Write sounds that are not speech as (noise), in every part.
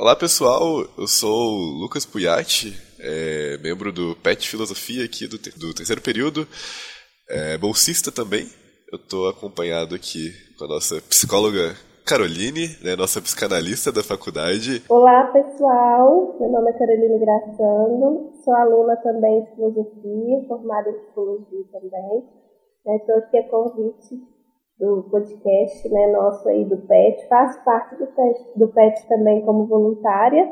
Olá pessoal, eu sou o Lucas Puyati, é, membro do PET Filosofia aqui do, do terceiro período, é, bolsista também. Eu estou acompanhado aqui com a nossa psicóloga Caroline, né, nossa psicanalista da faculdade. Olá pessoal, meu nome é Caroline Graçando, sou aluna também de filosofia, formada em psicologia também. Estou né, aqui a convite do podcast né, nosso aí do PET, faço parte do PET, do PET também como voluntária,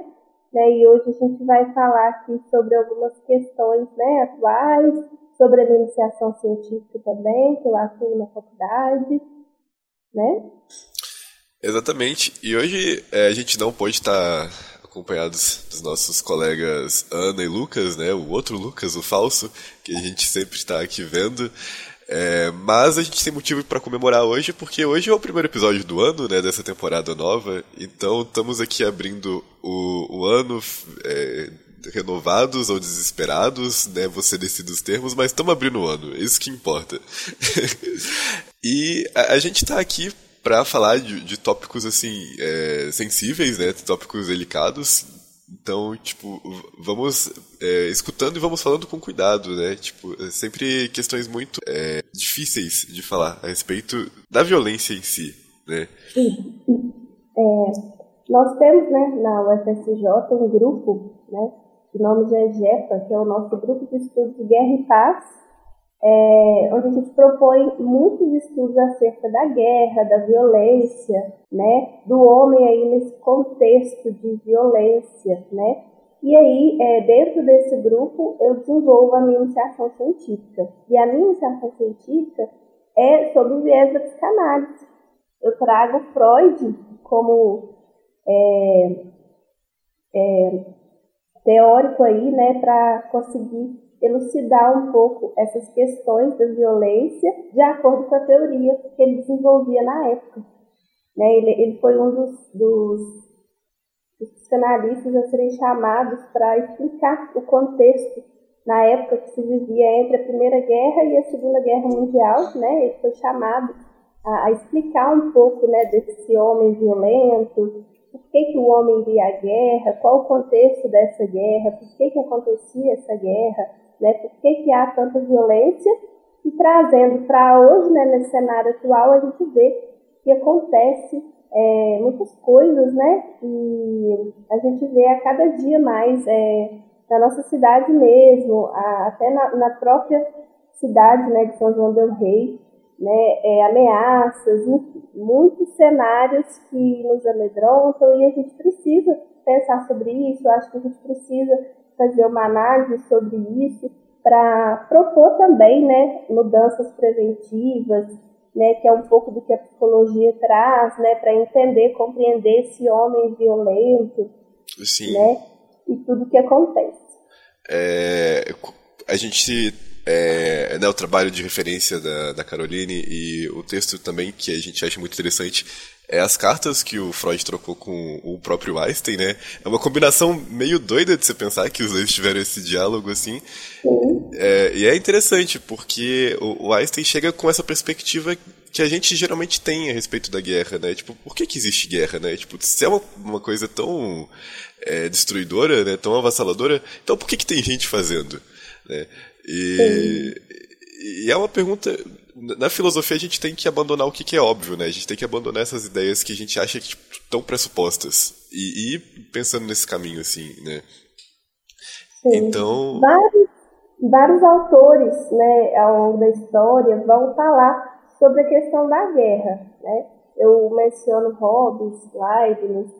né, e hoje a gente vai falar aqui sobre algumas questões né, atuais, sobre a iniciação científica também, que eu atuo na faculdade, né? Exatamente, e hoje é, a gente não pode estar acompanhados dos nossos colegas Ana e Lucas, né, o outro Lucas, o falso, que a gente sempre está aqui vendo, é, mas a gente tem motivo para comemorar hoje, porque hoje é o primeiro episódio do ano, né, dessa temporada nova. Então estamos aqui abrindo o, o ano é, renovados ou desesperados, né, você decide os termos, mas estamos abrindo o ano, é isso que importa. (laughs) e a, a gente está aqui para falar de, de, tópicos assim é, sensíveis, né, tópicos delicados, então, tipo, vamos é, escutando e vamos falando com cuidado, né? Tipo, é sempre questões muito é, difíceis de falar a respeito da violência em si, né? Sim. É, nós temos, né, na UFSJ um grupo, né, de nome de EGEPA, que é o nosso grupo de estudos de guerra e paz, é, onde a gente propõe muitos estudos acerca da guerra, da violência, né, do homem aí nesse contexto de violência, né, e aí, é, dentro desse grupo, eu desenvolvo a minha iniciação científica. E a minha iniciação científica é sobre o viés da psicanálise. Eu trago Freud como é, é, teórico aí, né, para conseguir elucidar um pouco essas questões da violência de acordo com a teoria que ele desenvolvia na época. Né? Ele, ele foi um dos, dos, dos psicanalistas a serem chamados para explicar o contexto na época que se vivia entre a Primeira Guerra e a Segunda Guerra Mundial. Né? Ele foi chamado a, a explicar um pouco né, desse homem violento, por que, que o homem via a guerra, qual o contexto dessa guerra, por que, que acontecia essa guerra, né? Por que, que há tanta violência? E trazendo para hoje, né, nesse cenário atual, a gente vê que acontece é, muitas coisas, né? E a gente vê a cada dia mais é, na nossa cidade mesmo, a, até na, na, própria cidade né, de São João del Rei, né, é, ameaças, muitos cenários que nos amedrontam e a gente precisa pensar sobre isso. Acho que a gente precisa fazer uma análise sobre isso, para propor também né, mudanças preventivas, né, que é um pouco do que a psicologia traz, né, para entender, compreender esse homem violento, Sim. né, e tudo que acontece. É, a gente é, né, o trabalho de referência da, da Caroline e o texto também que a gente acha muito interessante é as cartas que o Freud trocou com o próprio Einstein, né? É uma combinação meio doida de você pensar que os dois tiveram esse diálogo assim. É, e é interessante, porque o, o, Einstein chega com essa perspectiva que a gente geralmente tem a respeito da guerra, né? Tipo, por que, que existe guerra, né? Tipo, se é uma, uma coisa tão é, destruidora, né? Tão avassaladora, então por que, que tem gente fazendo? Né? E, e é uma pergunta na filosofia a gente tem que abandonar o que, que, é óbvio, né? A gente tem que abandonar essas ideias que a gente acha que tipo, estão pressupostas e, ir pensando nesse caminho, assim, né? Sim. Então... Vários, vários autores, né, ao longo da história vão falar sobre a questão da guerra, né? Eu menciono Hobbes, Leibniz,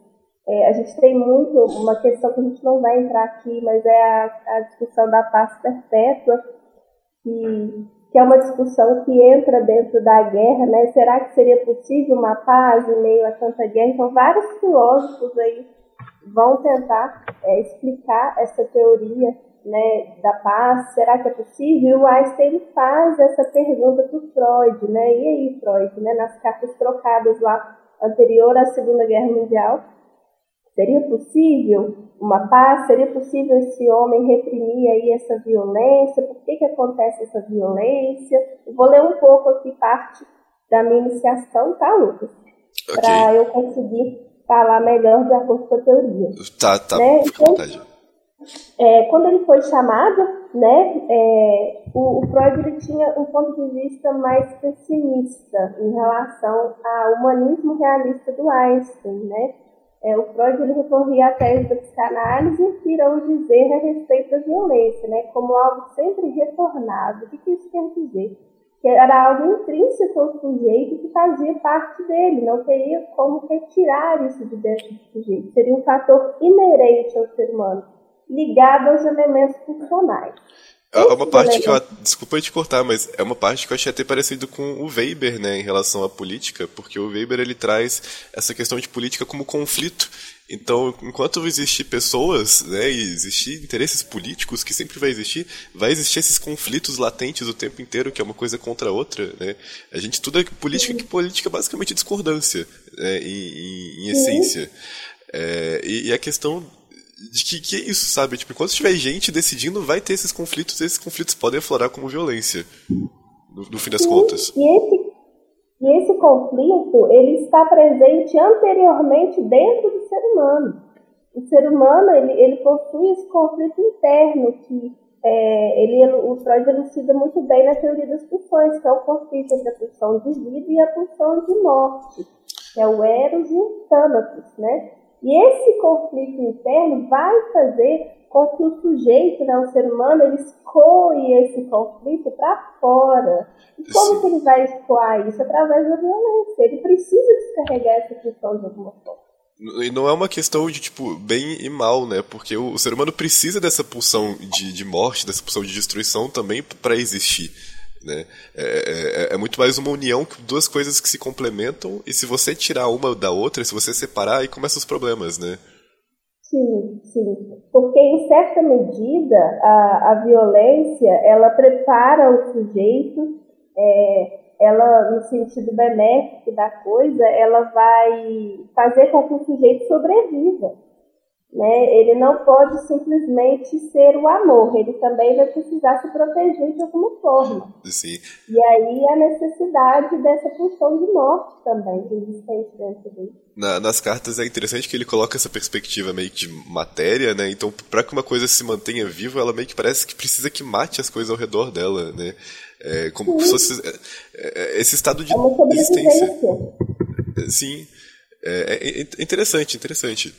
é, a gente tem muito uma questão que a gente não vai entrar aqui, mas é a, a discussão da paz perpétua, que que é uma discussão que entra dentro da guerra, né? Será que seria possível uma paz em meio a tanta guerra? Então, vários filósofos aí vão tentar é, explicar essa teoria né, da paz. Será que é possível? E o Einstein faz essa pergunta para o Freud, né? E aí, Freud, né? Nas cartas trocadas lá anterior à Segunda Guerra Mundial, seria possível? uma paz? Seria possível esse homem reprimir aí essa violência? Por que, que acontece essa violência? Eu vou ler um pouco aqui parte da minha iniciação, tá, Lucas? Okay. Para eu conseguir falar melhor de acordo com a teoria. Tá, tá, né? então. É, quando ele foi chamado, né, é, o, o, Freud ele tinha um ponto de vista mais pessimista em relação ao humanismo realista do Einstein, né? É, o Freud ele recorria à tese da psicanálise que irão dizer a respeito da violência, né, como algo sempre retornado. O que, que isso quer dizer? Que era algo intrínseco ao sujeito que fazia parte dele, não teria como retirar isso de dentro do sujeito. Seria um fator inerente ao ser humano ligado aos elementos funcionais. É uma parte que eu. Desculpa te cortar, mas é uma parte que eu achei até parecido com o Weber, né, em relação à política, porque o Weber ele traz essa questão de política como conflito. Então, enquanto existir pessoas, né, e existir interesses políticos, que sempre vai existir, vai existir esses conflitos latentes o tempo inteiro, que é uma coisa contra a outra, né? A gente tudo é política, que política é basicamente discordância, né, em, em, em essência. É, e, e a questão de que, que é isso, sabe? Tipo, enquanto tiver gente decidindo, vai ter esses conflitos, e esses conflitos podem aflorar como violência, no, no fim das Sim, contas. E esse, e esse conflito, ele está presente anteriormente dentro do ser humano. O ser humano, ele, ele possui esse conflito interno que é, ele, o Freud elucida muito bem na teoria das pulsões, que é o conflito entre a pulsão de vida e a pulsão de morte, que é o Eros e o Thanatos, né? E esse conflito interno vai fazer com que o sujeito, né, o ser humano, ele escoe esse conflito para fora. E como que ele vai escoar isso? Através da violência. Ele precisa descarregar essa questão de alguma forma. E não é uma questão de, tipo, bem e mal, né? Porque o, o ser humano precisa dessa pulsão de, de morte, dessa pulsão de destruição também para existir. Né? É, é, é, é, muito mais uma união, duas coisas que se complementam, e se você tirar uma da outra, se você separar, aí começam os problemas, né? Sim, sim. Porque, em certa medida, a, a violência, ela prepara o sujeito, é, ela, no sentido benéfico da coisa, ela vai fazer com que o sujeito sobreviva. Né? Ele não pode simplesmente ser o amor, ele também vai precisar se proteger de alguma forma. Sim. E aí a necessidade dessa função de morte também existente dentro dele. Na, nas cartas é interessante que ele coloca essa perspectiva meio que de matéria, né? Então, para que uma coisa se mantenha viva, ela meio que parece que precisa que mate as coisas ao redor dela, né? É, como se fosse é, é, esse estado de é existência. Sim. É, é, é interessante, interessante.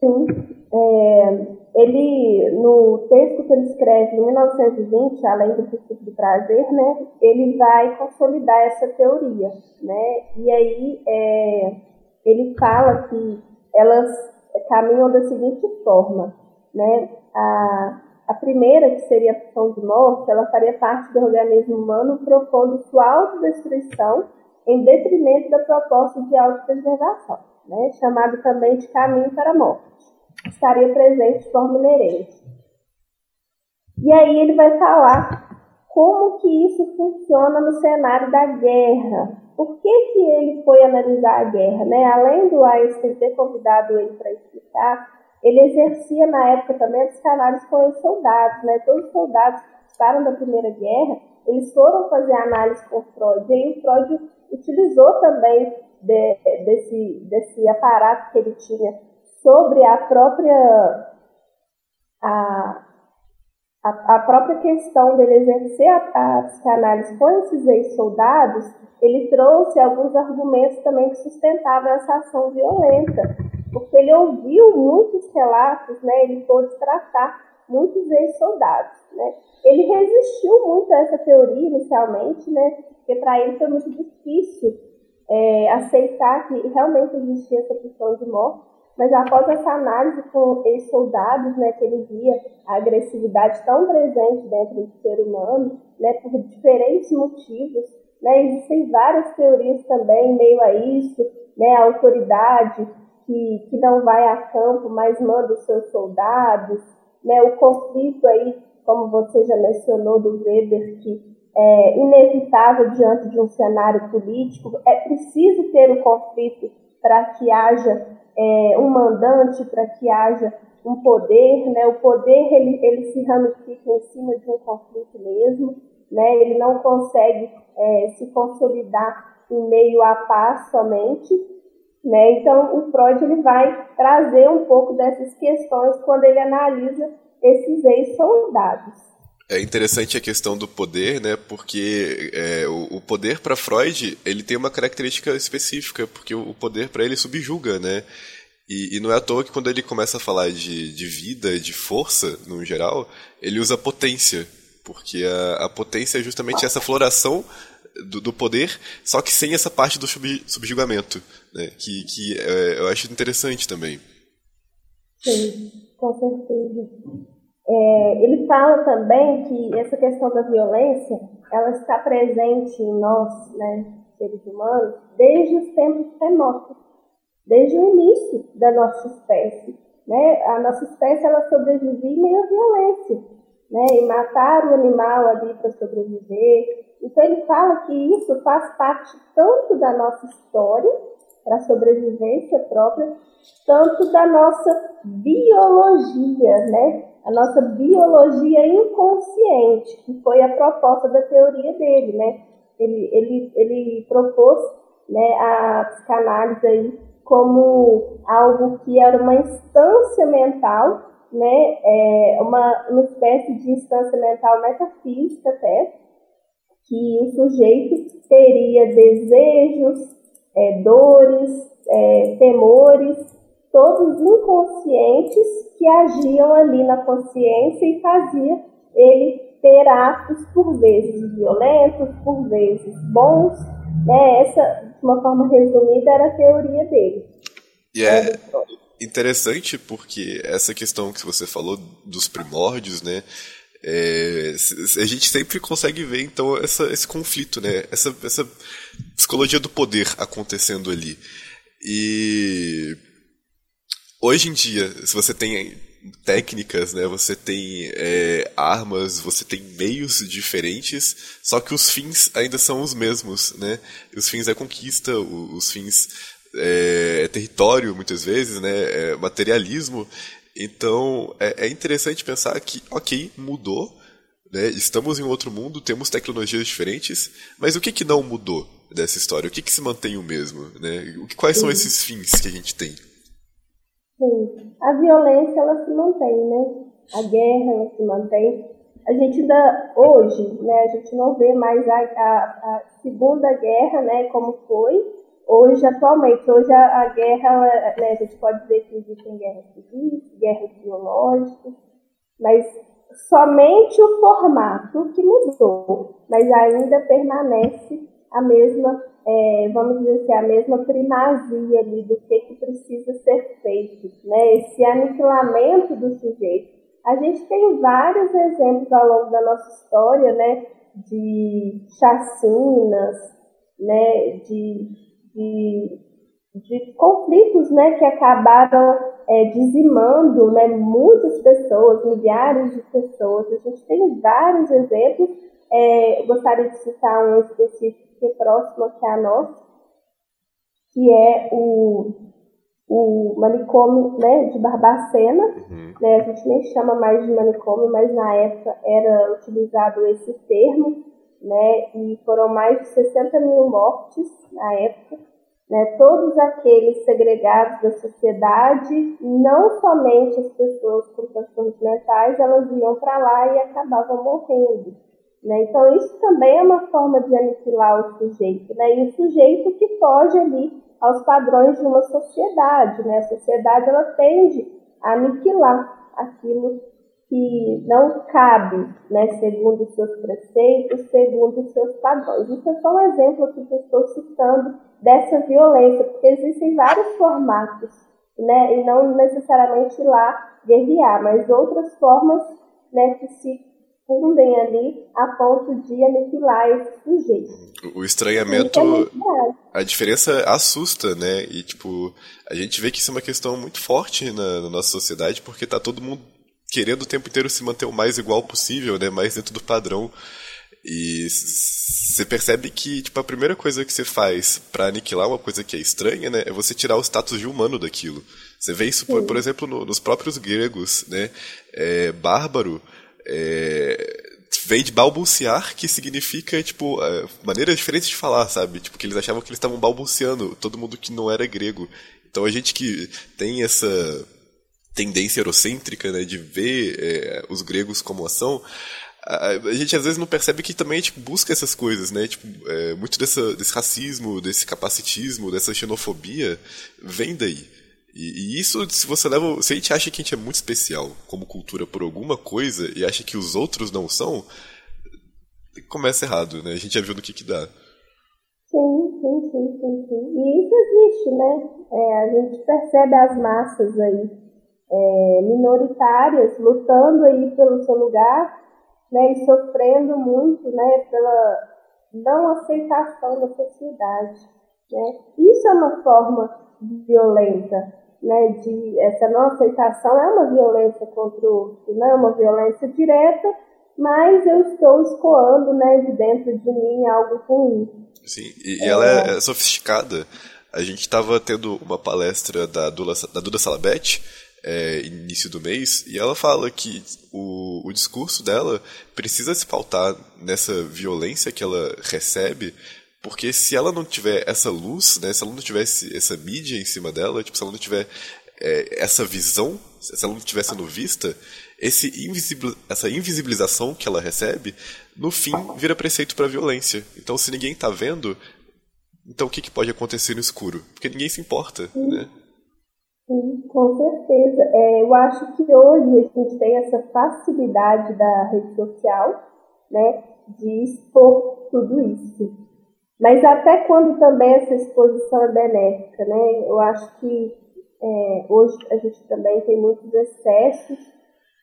Sim. É, ele, no texto que ele escreve em 1920, além do princípio do prazer, né, ele vai consolidar essa teoria, né, e aí é, ele fala que elas caminham da seguinte forma, né, a, a primeira, que seria a pulsão de morte, ela faria parte do organismo humano propondo sua autodestruição em detrimento da proposta de autopreservação né, chamado também de caminho para a morte. Estaria presente de forma inerente. E aí ele vai falar como que isso funciona no cenário da guerra. Por que, que ele foi analisar a guerra? Né? Além do Einstein ter convidado ele para explicar, ele exercia na época também as canais com os soldados. Né? Todos os soldados que participaram da Primeira Guerra, eles foram fazer análise com Freud. E aí o Freud utilizou também de, desse, desse aparato que ele tinha sobre a própria a, a, a própria questão dele exercer a, a psicanálise com esses ex-soldados, ele trouxe alguns argumentos também que sustentavam essa ação violenta, porque ele ouviu muitos relatos, né, ele pôde tratar muitos ex-soldados. Né. Ele resistiu muito a essa teoria inicialmente, né, porque para ele foi muito difícil é, aceitar que realmente existia essa questão de morte, mas após essa análise com os soldados, né, que ele via a agressividade tão presente dentro do ser humano, né, por diferentes motivos, né, existem várias teorias também em meio a isso, né, a autoridade que, que não vai a campo, mas manda os seus soldados, né, o conflito aí, como você já mencionou do Weber, que é, inevitável diante de um cenário político. É preciso ter um conflito para que haja é, um mandante, para que haja um poder. Né? O poder ele, ele se ramifica em cima de um conflito mesmo. Né? Ele não consegue é, se consolidar em meio à paz somente. Né? Então, o Freud ele vai trazer um pouco dessas questões quando ele analisa esses ex-soldados. É interessante a questão do poder, né? Porque é, o, o, poder para Freud ele tem uma característica específica, porque o, o poder para ele subjuga, né? E, e, não é à toa que quando ele começa a falar de, de vida, de força, no geral, ele usa potência, porque a, a potência é justamente essa floração do, do, poder, só que sem essa parte do sub, subjugamento, né? Que, que é, eu acho interessante também. Sim, com certeza. É, ele fala também que essa questão da violência, ela está presente em nós, né, seres humanos, desde os tempos remotos, desde o início da nossa espécie. Né? A nossa espécie ela sobrevive em meio à violência, né? e matar o animal ali para sobreviver. Então ele fala que isso faz parte tanto da nossa história, para a sobrevivência própria, tanto da nossa biologia, né? a nossa biologia inconsciente, que foi a proposta da teoria dele, né? Ele, ele, ele propôs né, a psicanálise aí como algo que era uma instância mental, né, é uma, uma espécie de instância mental metafísica até, que o sujeito teria desejos, é, dores, é, temores, todos inconscientes que agiam ali na consciência e fazia ele ter atos por vezes violentos, por vezes bons. Né? Essa, de uma forma resumida, era a teoria dele. E é interessante porque essa questão que você falou dos primórdios, né? É, a gente sempre consegue ver então essa, esse conflito, né? Essa, essa psicologia do poder acontecendo ali. E hoje em dia, se você tem técnicas, né? Você tem é, armas, você tem meios diferentes, só que os fins ainda são os mesmos, né? Os fins é conquista, os fins é, é território, muitas vezes, né? É materialismo. Então, é, é interessante pensar que, ok, mudou, né? Estamos em outro mundo, temos tecnologias diferentes, mas o que, que não mudou dessa história? O que, que se mantém o mesmo? Né? Quais são esses fins que a gente tem? Sim, a violência ela se mantém, né? A guerra ela se mantém. A gente ainda hoje, né? A gente não vê mais a, a, a segunda guerra, né? Como foi hoje atualmente. Hoje a, a guerra, né? A gente pode dizer que existem guerras civis, guerras biológicas, mas somente o formato que mudou, mas ainda permanece a mesma é, vamos dizer assim, a mesma primazia ali do que, que precisa ser feito, né? esse aniquilamento do sujeito. A gente tem vários exemplos ao longo da nossa história né? de chacinas, né? de, de, de conflitos né? que acabaram é, dizimando né? muitas pessoas, milhares de pessoas. A gente tem vários exemplos. É, gostaria de citar um específico que é próximo aqui a nós, que é o, o manicômio né, de Barbacena. Uhum. Né, a gente nem chama mais de manicômio, mas na época era utilizado esse termo, né, e foram mais de 60 mil mortes na época. Né, todos aqueles segregados da sociedade, não somente as pessoas com transtornos mentais, elas iam para lá e acabavam morrendo. Né? Então, isso também é uma forma de aniquilar o sujeito, né? e o sujeito que foge ali aos padrões de uma sociedade. Né? A sociedade ela tende a aniquilar aquilo que não cabe, né, segundo os seus preceitos, segundo os seus padrões. Isso é só um exemplo aqui que eu estou citando dessa violência, porque existem vários formatos, né, e não necessariamente lá guerrear, mas outras formas né, que se fundem ali a ponto de aniquilar esse sujeito. O estranhamento, a diferença assusta, né? E tipo, a gente vê que isso é uma questão muito forte na, na nossa sociedade, porque tá todo mundo querendo o tempo inteiro se manter o mais igual possível, né? Mais dentro do padrão. E você percebe que, tipo, a primeira coisa que você faz para aniquilar uma coisa que é estranha, né, é você tirar o status de humano daquilo. Você vê isso, por, por, exemplo, no, nos próprios gregos, né? É, bárbaro é, vem de balbuciar, que significa, tipo, uh, maneiras diferentes de falar, sabe? Tipo, que eles achavam que eles estavam balbuciando, todo mundo que não era grego. Então a gente que tem essa tendência eurocêntrica, né, de ver é, os gregos como ação, a, a, gente às vezes não percebe que também tipo, busca essas coisas, né? Tipo, é, muito dessa, desse racismo, desse capacitismo, dessa xenofobia vem daí. E, e, isso, se você leva. Se a gente acha que a gente é muito especial como cultura por alguma coisa e acha que os outros não são, começa errado, né? A gente já viu no que, que dá. Sim, sim, sim, sim, sim. E isso existe, né? É, a gente percebe as massas aí é, minoritárias lutando aí pelo seu lugar, né? E sofrendo muito, né? Pela não aceitação da sociedade, né? Isso é uma forma violenta né, de essa não aceitação é uma violência contra o outro, não é uma violência direta, mas eu estou escoando né, de dentro de mim algo ruim. Sim, e, é... ela é, é sofisticada. A gente estava tendo uma palestra da, Dula, da Duda Salabete, é, início do mês, e ela fala que o, o discurso dela precisa se pautar nessa violência que ela recebe porque se ela não tiver essa luz, né, se ela não tivesse essa mídia em cima dela, tipo, se ela não tiver é, essa visão, se ela não estiver sendo vista, esse invisibil, essa invisibilização que ela recebe, no fim, vira preceito para violência. Então, se ninguém está vendo, então o que, que, pode acontecer no escuro? Porque ninguém se importa, né? Sim, com certeza. É, eu acho que hoje a gente tem essa facilidade da rede social, né, de expor tudo isso. Mas até quando também essa exposição é benéfica, né? Eu acho que é, hoje a gente também tem muitos excessos,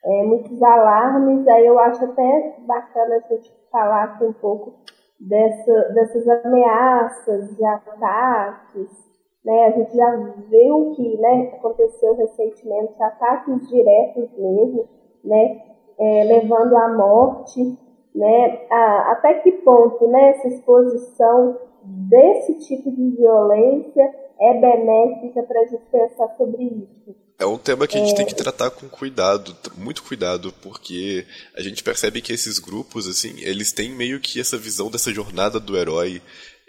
é, muitos alarmes, aí eu acho até bacana a gente falar aqui um pouco dessa, dessas ameaças de ataques, né? A gente já viu que né, aconteceu recentemente ataques diretos mesmo, né? É, levando à morte né, a, até que ponto né, essa exposição desse tipo de violência é benéfica para a gente pensar sobre isso. É um tema que a gente é... tem que tratar com cuidado, muito cuidado, porque a gente percebe que esses grupos, assim, eles têm meio que essa visão dessa jornada do herói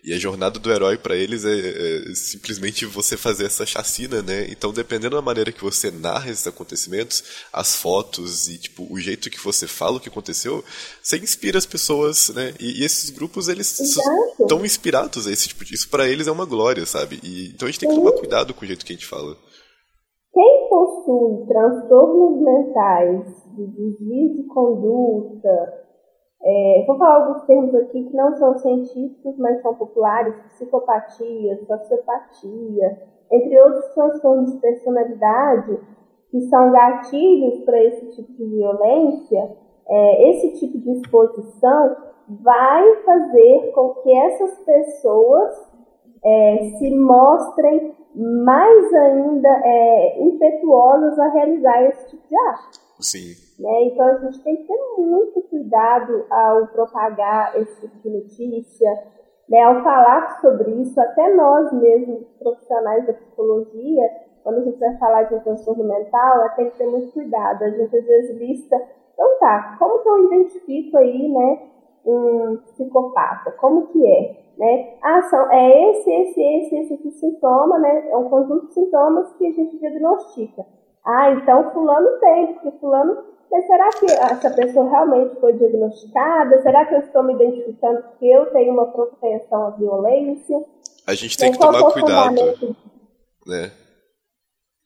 e a jornada do herói para eles é, é, simplesmente você fazer essa chacina, né? Então, dependendo da maneira que você narra esses acontecimentos, as fotos e tipo o jeito que você fala o que aconteceu, você inspira as pessoas, né? E, e esses grupos eles estão inspirados a esse tipo de isso para eles é uma glória, sabe? E, então a gente tem que tomar cuidado com o jeito que a gente fala. Quem possui transtornos mentais, de desvio de conduta, é, vou falar alguns termos aqui que não são científicos, mas são populares: psicopatia, sociopatia, entre outros transtornos de personalidade, que são gatilhos para esse tipo de violência. É, esse tipo de exposição vai fazer com que essas pessoas é, se mostrem mais ainda é, impetuosas a realizar esse tipo de ato. Sim. Né? Então a gente tem que ter muito cuidado ao propagar esse tipo de notícia, né? ao falar sobre isso, até nós mesmos, profissionais da psicologia, quando a gente vai falar de um transtorno mental, tem que ter muito cuidado. A gente às vezes lista, então tá, como que eu identifico aí, né, um psicopata? Como que é? Né? Ah, são, é esse, esse, esse, esse, esse sintoma, né? É um conjunto de sintomas que a gente diagnostica. Ah, então fulano tem, porque fulano mas será que essa pessoa realmente foi diagnosticada? Será que eu estou me identificando porque eu tenho uma propensão à violência? A gente tem que tomar cuidado, né?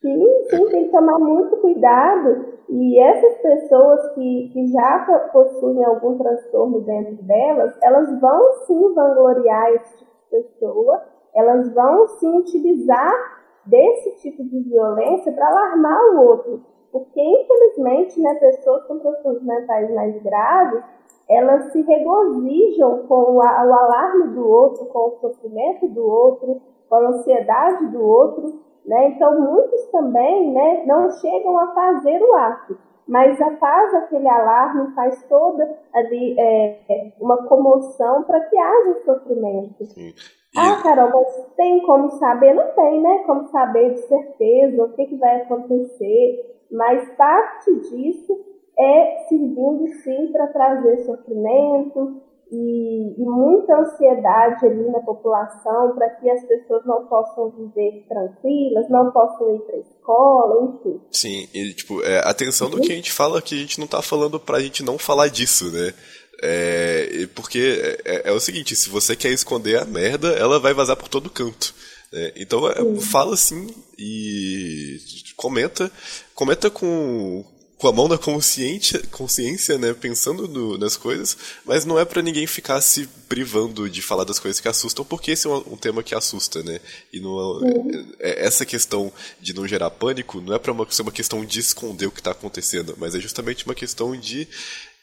Sim, sim, é. tem que tomar muito cuidado. E essas pessoas que, que já possuem algum transtorno dentro delas, elas vão sim vangloriar esse tipo de pessoa, elas vão sim utilizar desse tipo de violência para alarmar o outro. Porque, infelizmente, né, pessoas com transtornos mentais mais graves, elas se regozijam com o, alarme do outro, com o sofrimento do outro, com a ansiedade do outro. Né? Então, muitos também né, não chegam a fazer o ato, mas já faz aquele alarme, faz toda ali é, uma comoção para que haja sofrimento. Sim. Ah, Carol, mas tem como saber? Não tem, né? Como saber de certeza o que, que vai acontecer mas parte disso é servindo sim para trazer sofrimento e, e, muita ansiedade ali na população para que as pessoas não possam viver tranquilas, não possam ir para a escola, enfim. Sim, e tipo, é, atenção no que a gente fala, que a gente não está falando para a gente não falar disso, né? É, porque é, é, o seguinte, se você quer esconder a merda, ela vai vazar por todo canto. Né? Então é, fala assim e comenta, comenta com, com a mão da consciência, consciência né, pensando no, nas coisas, mas não é para ninguém ficar se privando de falar das coisas que assustam, porque esse é um, um tema que assusta, né? E não, é, é, essa questão de não gerar pânico não é para ser uma questão de esconder o que está acontecendo, mas é justamente uma questão de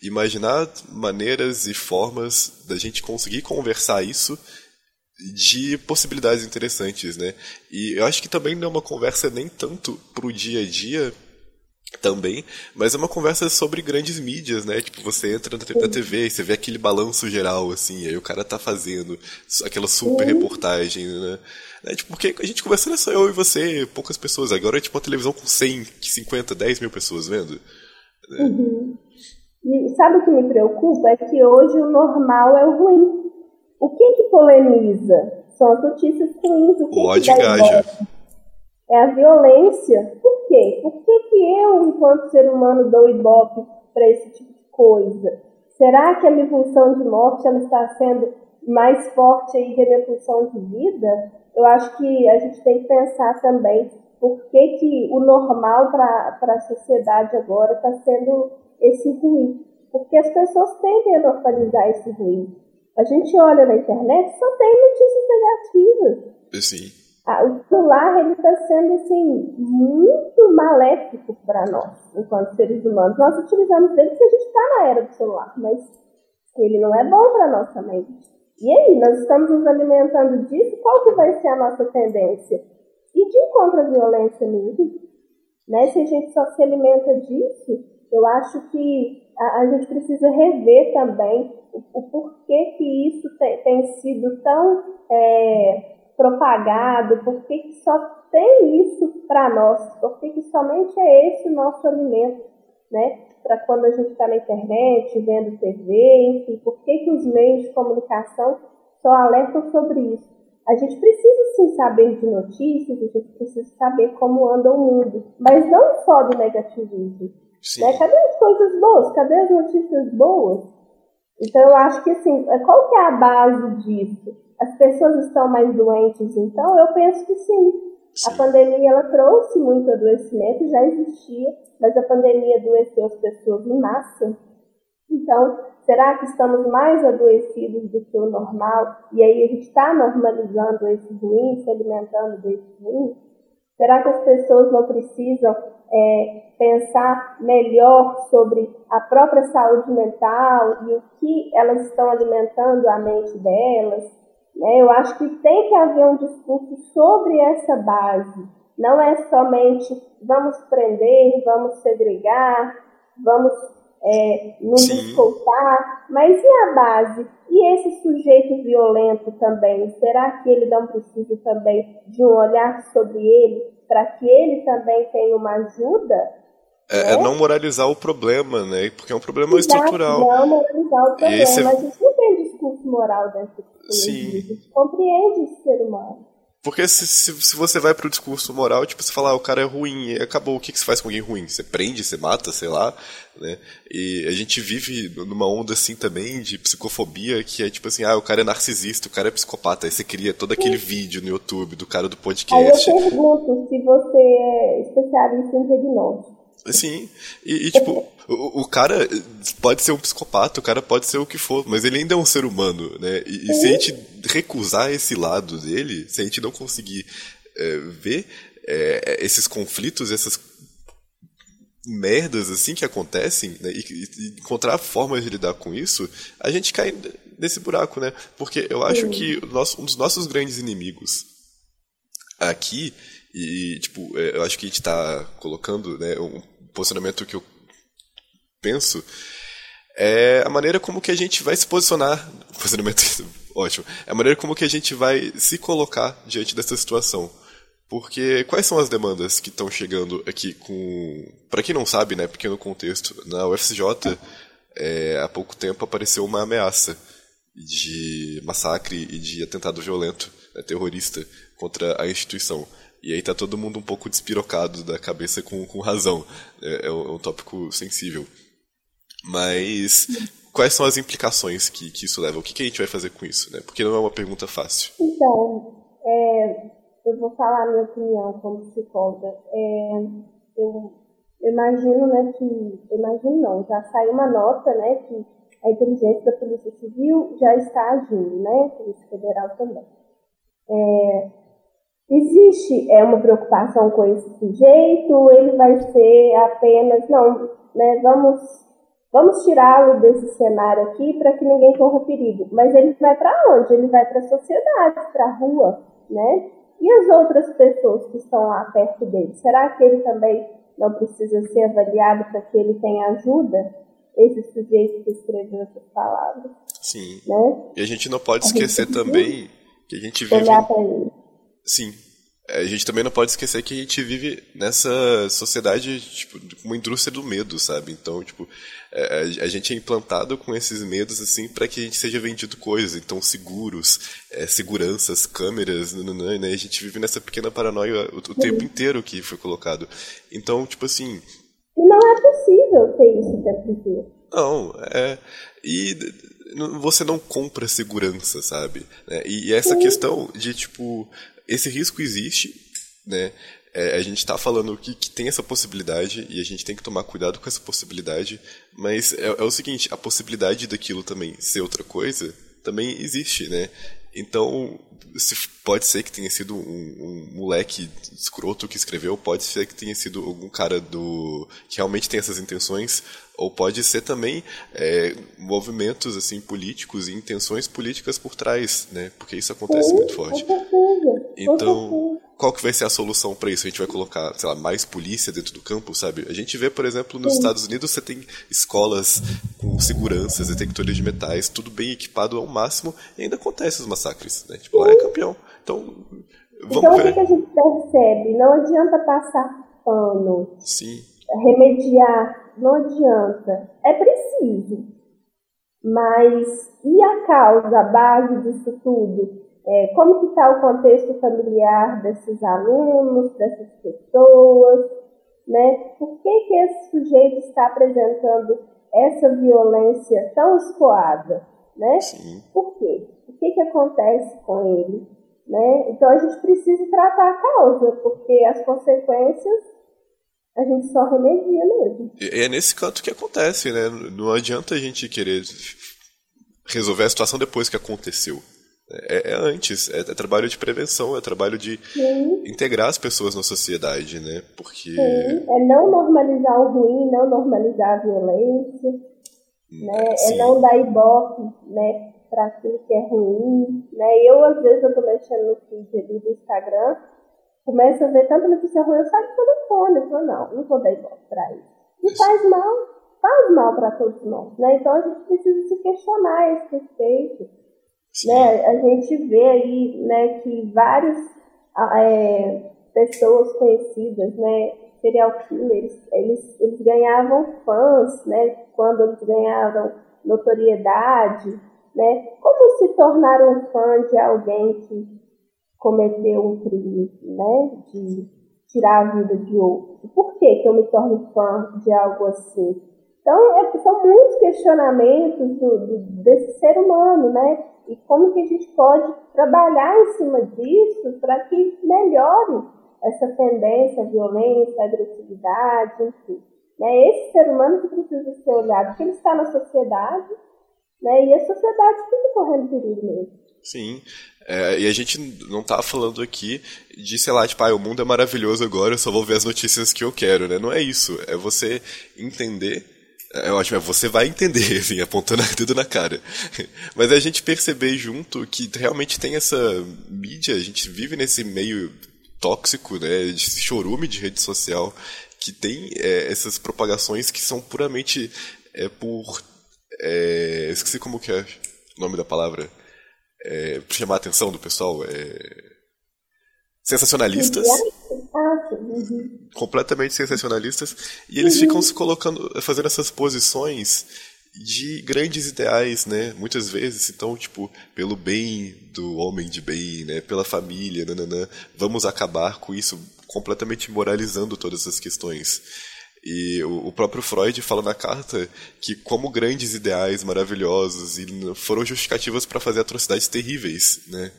imaginar maneiras e formas da gente conseguir conversar isso de possibilidades interessantes, né? E eu acho que também não é uma conversa nem tanto pro dia a dia também, mas é uma conversa sobre grandes mídias, né? Tipo, você entra na TV e você vê aquele balanço geral, assim, aí o cara tá fazendo aquela super reportagem, né? É, tipo, porque a gente conversando é só eu e você, poucas pessoas. Agora é tipo uma televisão com 100, 50, 10 mil pessoas vendo. Né? Uhum. E sabe o que me preocupa? É que hoje o normal é o ruim. O que que polemiza? São as notícias ruins. O que, o que dá É a violência. Por quê? Por que, que eu, enquanto ser humano, dou ibope para esse tipo de coisa? Será que a minha pulsão de morte ela está sendo mais forte aí que a minha pulsão de vida? Eu acho que a gente tem que pensar também por que, que o normal para a sociedade agora está sendo esse ruim. Porque as pessoas tendem a normalizar esse ruim. A gente olha na internet só tem notícias negativas. Sim. Ah, o celular está sendo assim muito maléfico para nós, enquanto seres humanos. Nós utilizamos ele porque a gente está na era do celular, mas ele não é bom para nós também. E aí, nós estamos nos alimentando disso, qual que vai ser a nossa tendência? E de encontro à violência mesmo. Né? Se a gente só se alimenta disso, eu acho que a, a gente precisa rever também o, o porquê que isso tem, tem sido tão é, propagado, porquê que só tem isso para nós, porquê que somente é esse o nosso alimento, né? Para quando a gente está na internet, vendo TV, enfim, porquê que os meios de comunicação só alertam sobre isso. A gente precisa sim saber de notícias, a gente precisa saber como anda o mundo, mas não só do negativismo. Né? Cadê as coisas boas? Cadê as notícias boas? Então eu acho que assim, é, qual que é a base disso? As pessoas estão mais doentes, então eu penso que sim. sim. A pandemia ela trouxe muito adoecimento, já existia, mas a pandemia adoeceu as pessoas em massa. Então, será que estamos mais adoecidos do que o normal? E aí a gente está normalizando esse ruim, se alimentando desse ruim? Será que as pessoas não precisam é, pensar melhor sobre a própria saúde mental e o que elas estão alimentando a mente delas. Né? Eu acho que tem que haver um discurso sobre essa base. Não é somente vamos prender, vamos segregar, vamos é, nos escoltar, mas e a base? E esse sujeito violento também? Será que ele não precisa também de um olhar sobre ele para que ele também tenha uma ajuda. É, né? é, não moralizar o problema, né? Porque é um problema Exato, estrutural. Não moralizar o problema. Esse... A gente não tem discurso moral dentro do Sim. A gente compreende esse ser humano. Porque se, se, se, você vai pro discurso moral, tipo, você fala, ah, o cara é ruim, e acabou. O que, que você faz com alguém ruim? Você prende, você mata, sei lá, né? E a gente vive numa onda assim também de psicofobia, que é tipo assim, ah, o cara é narcisista, o cara é psicopata. Aí você cria todo aquele Sim. vídeo no YouTube do cara do podcast. Aí eu pergunto se você é especialista em diagnóstico. Sim, e, e tipo, o, o, cara pode ser um psicopata, o cara pode ser o que for, mas ele ainda é um ser humano, né? E, e se a gente recusar esse lado dele, se a gente não conseguir é, ver é, esses conflitos, essas merdas assim que acontecem, né? e, e, encontrar formas de lidar com isso, a gente cai nesse buraco, né? Porque eu acho que nosso, um dos nossos grandes inimigos aqui e, tipo, é, eu acho que a gente está colocando né, um posicionamento que eu penso é a maneira como que a gente vai se posicionar. (laughs) Posicionamento (laughs) ótimo. É a maneira como que a gente vai se colocar diante dessa situação. Porque quais são as demandas que estão chegando aqui com. Para quem não sabe, né, pequeno contexto, na UFCJ é, há pouco tempo apareceu uma ameaça de massacre e de atentado violento, né, terrorista, contra a instituição. E aí tá todo mundo um pouco despirocado da cabeça com, com razão. É, é, um, é um tópico sensível. Mas quais são as implicações que, que isso leva? O que, que, a gente vai fazer com isso? Né? Porque não é uma pergunta fácil. Então, é, eu vou falar a minha opinião como psicóloga. É, eu, imagino, né, que. Imagino não, já saiu uma nota, né, que a inteligência da Polícia Civil já está agindo, né? Polícia Federal também. É, existe é, uma preocupação com esse sujeito, ele vai ser apenas, não, né, vamos, vamos tirá-lo desse cenário aqui para que ninguém corra perigo. Mas ele vai para onde? Ele vai para a sociedade, para a rua, né? E as outras pessoas que estão lá perto dele? Será que ele também não precisa ser avaliado para que ele tenha ajuda? Esse sujeito que escreveu essas palavras. Sim. Né? E a gente não pode esquecer também que a gente vive. Olhar para ele. Sim, é, a gente também não pode esquecer que a gente vive nessa sociedade, tipo, uma indústria do medo, sabe? Então, tipo, é, a gente é implantado com esses medos, assim, para que a gente seja vendido coisas. Então, seguros, é, seguranças, câmeras, né? A gente vive nessa pequena paranoia o, o tempo inteiro que foi colocado. Então, tipo assim... E não é possível ter isso o tempo inteiro. Não, é... E você não compra segurança, sabe? E essa questão de, tipo esse risco existe, né? É, a gente está falando que, que tem essa possibilidade e a gente tem que tomar cuidado com essa possibilidade, mas é, é o seguinte, a possibilidade daquilo também ser outra coisa também existe, né? Então, pode ser que tenha sido um, um, moleque escroto que escreveu, pode ser que tenha sido algum cara do que realmente tem essas intenções, ou pode ser também é, movimentos assim políticos e intenções políticas por trás, né? Porque isso acontece muito forte. Então, qual que vai ser a solução para isso? A gente vai colocar, sei lá, mais polícia dentro do campo, sabe? A gente vê, por exemplo, nos Sim. Estados Unidos você tem escolas com seguranças, detectores de metais, tudo bem equipado ao máximo, e ainda acontece os massacres, né? Tipo, lá é campeão. Então, vamos então, o que, a gente percebe? Não adianta passar pano. Sim. Remediar, não adianta. É preciso. Mas e a causa, a base disso tudo? É, como que está o contexto familiar desses alunos, dessas pessoas, né? Por que, que esse sujeito está apresentando essa violência tão escoada, né? Sim. Por quê? O que, que acontece com ele? Né? Então a gente precisa tratar a causa, porque as consequências a gente só remedia mesmo. E é nesse canto que acontece, né? Não adianta a gente querer resolver a situação depois que aconteceu. É, é antes, é, é, trabalho de prevenção, é trabalho de Sim. integrar as pessoas na sociedade, né? Porque. Sim. É não normalizar o ruim, não normalizar a violência, né? É Sim. É não dar ibope, né? Para aquilo que é ruim, né? Eu, às vezes, eu tô mexendo no feed ali do Instagram, começo a ver tanta notícia ruim, eu saio do telefone, eu falo, não, não vou dar ibope para isso. E isso. faz mal, faz mal para todos nós, né? Então a gente precisa se questionar a esse respeito né, a gente vê aí né, que várias é, pessoas conhecidas, né, serial killers, eles, eles ganhavam fãs, né, quando eles ganhavam notoriedade, né, como se tornar um fã de alguém que cometeu um crime, né, de tirar a vida de outro? Por que, que eu me torno fã de algo assim? Então, é, são muitos questionamentos do, do, desse ser humano, né? E como que a gente pode trabalhar em cima disso para que melhore essa tendência à violência, à agressividade, enfim. Né? Esse ser humano que precisa ser olhado, porque ele está na sociedade, né? e a sociedade fica correndo perigo mesmo. Sim, é, e a gente não tá falando aqui de, sei lá, tipo, ah, o mundo é maravilhoso agora, eu só vou ver as notícias que eu quero, né? Não é isso. É você entender é ótimo, é, você vai entender, (laughs) assim, apontando (laughs) o dedo na cara. Mas a gente perceber junto que realmente tem essa mídia, a gente vive nesse meio tóxico, né, de chorume de rede social, que tem é, essas propagações que são puramente é, por... É, esqueci como que é o nome da palavra. É, chamar a atenção do pessoal. É, sensacionalistas. Ah, uhum. Completamente sensacionalistas. E eles uhum. ficam se colocando, fazendo essas posições de grandes ideais, né? Muitas vezes, então, tipo, pelo bem do homem de bem, né? Pela família, nananã, vamos acabar com isso, completamente moralizando todas essas questões. E o, próprio Freud fala na carta que como grandes ideais maravilhosos e foram justificativas para fazer atrocidades terríveis, né?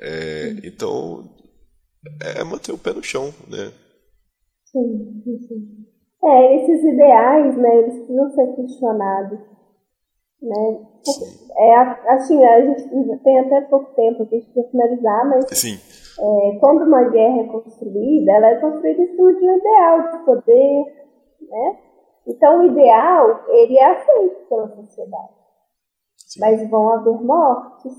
É, então é manter o pé no chão, né? Sim, sim. É, esses ideais, né, eles precisam ser questionados, né? É, assim, a gente tem até pouco tempo aqui para finalizar, mas Sim. É, quando uma guerra é construída, ela é construída em cima de um ideal de poder, né? Então, o ideal, ele é aceito pela sociedade, Sim. mas vão haver mortes,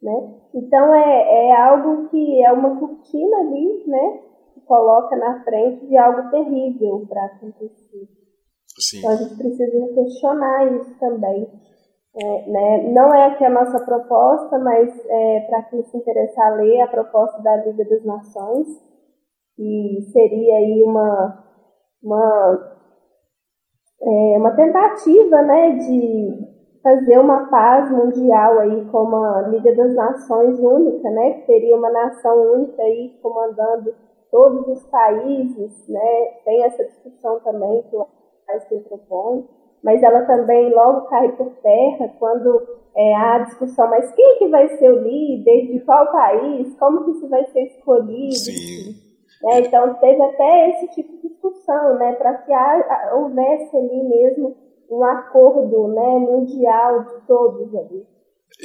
né? Então, é, é algo que é uma cortina ali, né? Coloca na frente de algo terrível para acontecer. Sim. Então a gente precisa questionar isso também. É, né? Não é aqui a nossa proposta, mas é, para quem se interessar ler a proposta da Liga das Nações, que seria aí uma, uma, é, uma tentativa né, de fazer uma paz mundial aí com uma Liga das Nações única, né, que seria uma nação única aí comandando todos os países, né, tem essa discussão também que o Einstein propõe, mas ela também logo cai por terra quando é, há a discussão, mas quem que vai ser o líder, de qual país, como que isso vai ser escolhido, Sim. Né? Então teve até esse tipo de discussão, né, para que houvesse ali mesmo um acordo né, mundial de todos ali.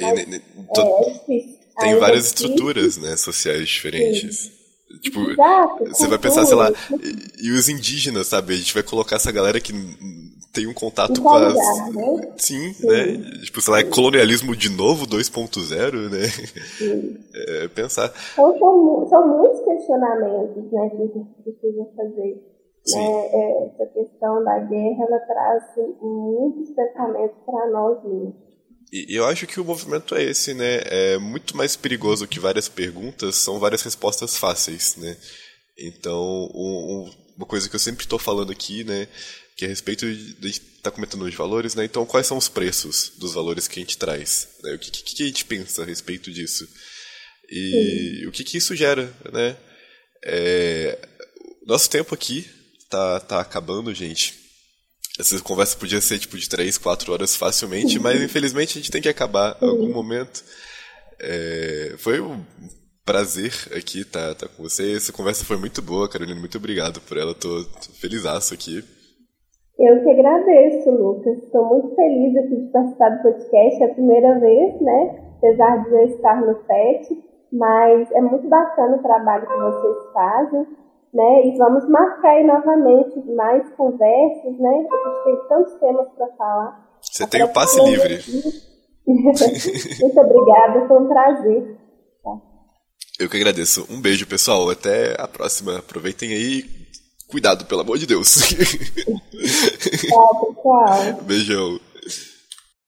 Mas, e, é, é difícil. Tem Aí várias é estruturas né, sociais diferentes. Sim. Tipo, Exato, você vai pensar, sei lá, e, e, os indígenas, sabe? A gente vai colocar essa galera que tem um contato com as. Né? Sim, Sim, né? Tipo, sei lá, é colonialismo de novo 2.0, né? Sim. É, pensar. Então, são, são muitos questionamentos né, que a gente precisa fazer. Né? É, essa questão da guerra ela traz muitos pensamentos para nós mesmos. E eu acho que o movimento é esse, né? É muito mais perigoso que várias perguntas, são várias respostas fáceis, né? Então, um, uma coisa que eu sempre estou falando aqui, né? Que é a respeito de, de estar tá comentando os valores, né? Então, quais são os preços dos valores que a gente traz? Né? O que, que, que, a gente pensa a respeito disso? E Sim. o que, que isso gera, né? É, nosso tempo aqui tá, tá acabando, gente. Essa conversa podia ser tipo de 3, 4 horas facilmente, mas infelizmente a gente tem que acabar em algum momento. É, foi um prazer aqui estar tá, tá com você. Essa conversa foi muito boa, Carolina. Muito obrigado por ela. Tô, tô feliz aqui. Eu que agradeço, Lucas. Estou muito feliz aqui de participar do podcast. É a primeira vez, né? Apesar de eu estar no PET, mas é muito bacana o trabalho que vocês fazem né? E vamos marcar aí novamente mais conversas, né? A gente tem tantos temas para falar. Você tem o passe livre. (laughs) Muito obrigada, foi um prazer. Tá? Eu que agradeço. Um beijo, pessoal. Até a próxima. Aproveitem aí. Cuidado, pelo amor de Deus. Tchau, pessoal. (laughs) Beijão.